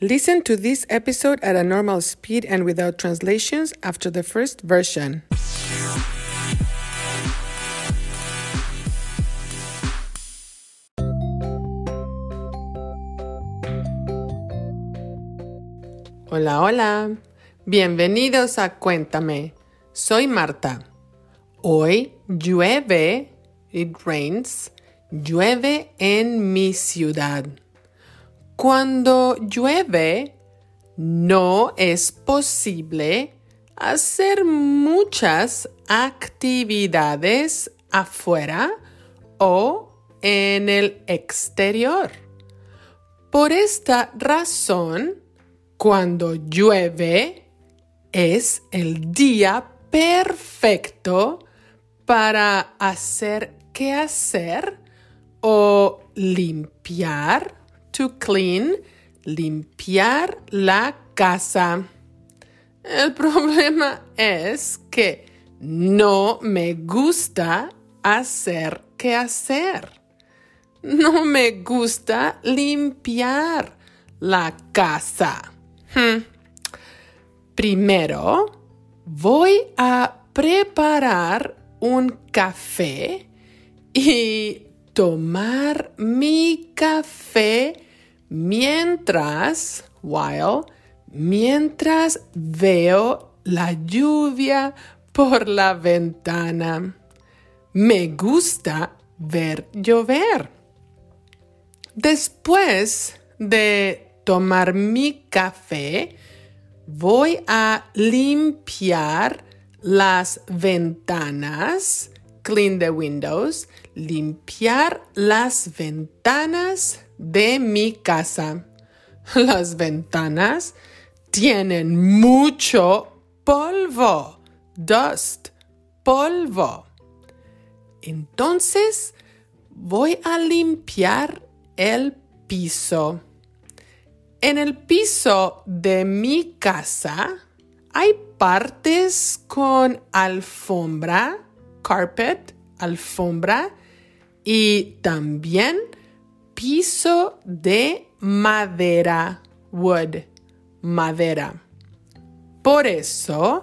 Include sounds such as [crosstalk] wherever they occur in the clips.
Listen to this episode at a normal speed and without translations after the first version. Hola, hola. Bienvenidos a Cuéntame. Soy Marta. Hoy llueve, it rains, llueve en mi ciudad. Cuando llueve, no es posible hacer muchas actividades afuera o en el exterior. Por esta razón, cuando llueve, es el día perfecto para hacer qué hacer o limpiar to clean, limpiar la casa. El [laughs] problema es que no me gusta hacer qué hacer. No me gusta limpiar la casa. Hmm. Primero, voy a preparar un café y tomar mi café mientras, while, mientras veo la lluvia por la ventana. Me gusta ver llover. Después de tomar mi café, voy a limpiar las ventanas, clean the windows, limpiar las ventanas de mi casa. [laughs] Las ventanas tienen mucho polvo, dust, polvo. Entonces voy a limpiar el piso. En el piso de mi casa hay partes con alfombra, carpet, alfombra, y también piso de madera, wood, madera. Por eso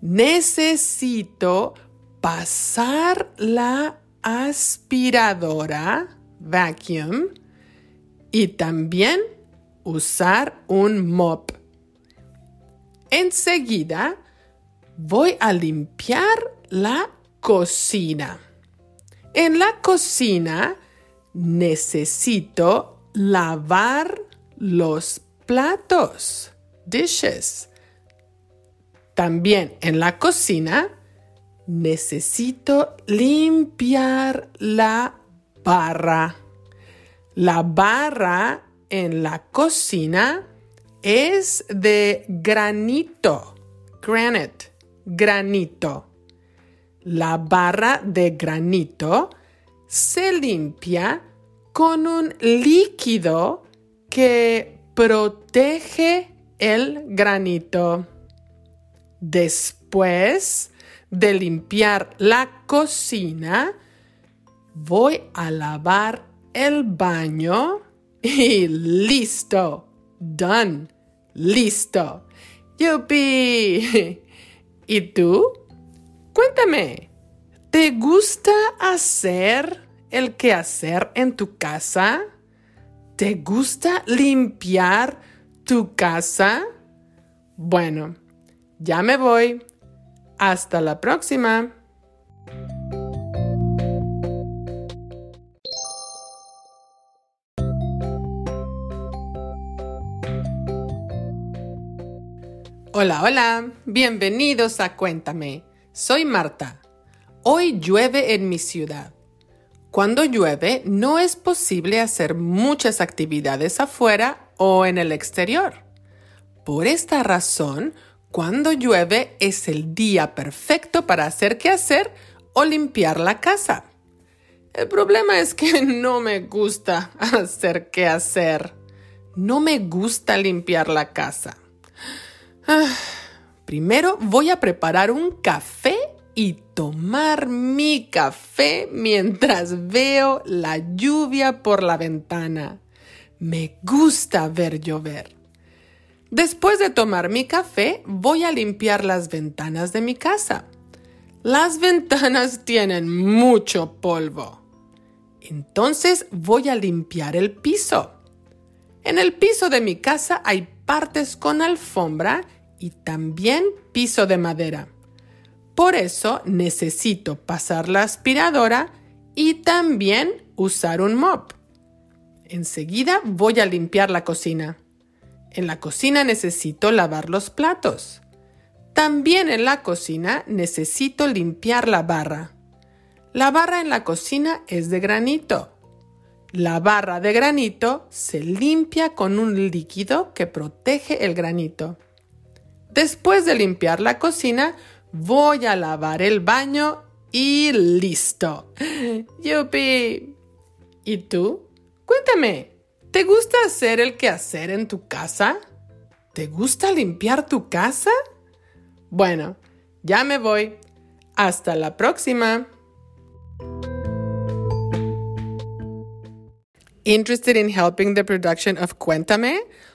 necesito pasar la aspiradora, vacuum, y también usar un mop. Enseguida voy a limpiar la cocina. En la cocina necesito lavar los platos, dishes. También en la cocina necesito limpiar la barra. La barra en la cocina es de granito, granite, granito. La barra de granito se limpia con un líquido que protege el granito. Después de limpiar la cocina, voy a lavar el baño y listo. Done. Listo. ¡Yupi! [laughs] ¿Y tú? Cuéntame, ¿te gusta hacer el quehacer en tu casa? ¿Te gusta limpiar tu casa? Bueno, ya me voy. Hasta la próxima. Hola, hola. Bienvenidos a Cuéntame. Soy Marta. Hoy llueve en mi ciudad. Cuando llueve no es posible hacer muchas actividades afuera o en el exterior. Por esta razón, cuando llueve es el día perfecto para hacer qué hacer o limpiar la casa. El problema es que [laughs] no me gusta hacer qué hacer. No me gusta limpiar la casa. Ah, primero voy a preparar un café y tomar mi café mientras veo la lluvia por la ventana. Me gusta ver llover. Después de tomar mi café, voy a limpiar las ventanas de mi casa. Las [laughs] ventanas tienen mucho polvo. Entonces voy a limpiar el piso. En el piso de mi casa hay partes con alfombra y también piso de madera. Por eso necesito pasar la aspiradora y también usar un mop. Enseguida voy a limpiar la cocina. En la cocina necesito lavar los platos. También en la cocina necesito limpiar la barra. La barra en la cocina es de granito. La barra de granito se limpia con un líquido que protege el granito. Después de limpiar la cocina, voy a lavar el baño y listo. [laughs] ¡Yupi! ¿Y tú? Cuéntame, ¿te gusta hacer el quehacer en tu casa? ¿Te gusta limpiar tu casa? Bueno, ya me voy. Hasta la próxima. Interested in helping the production of Cuéntame?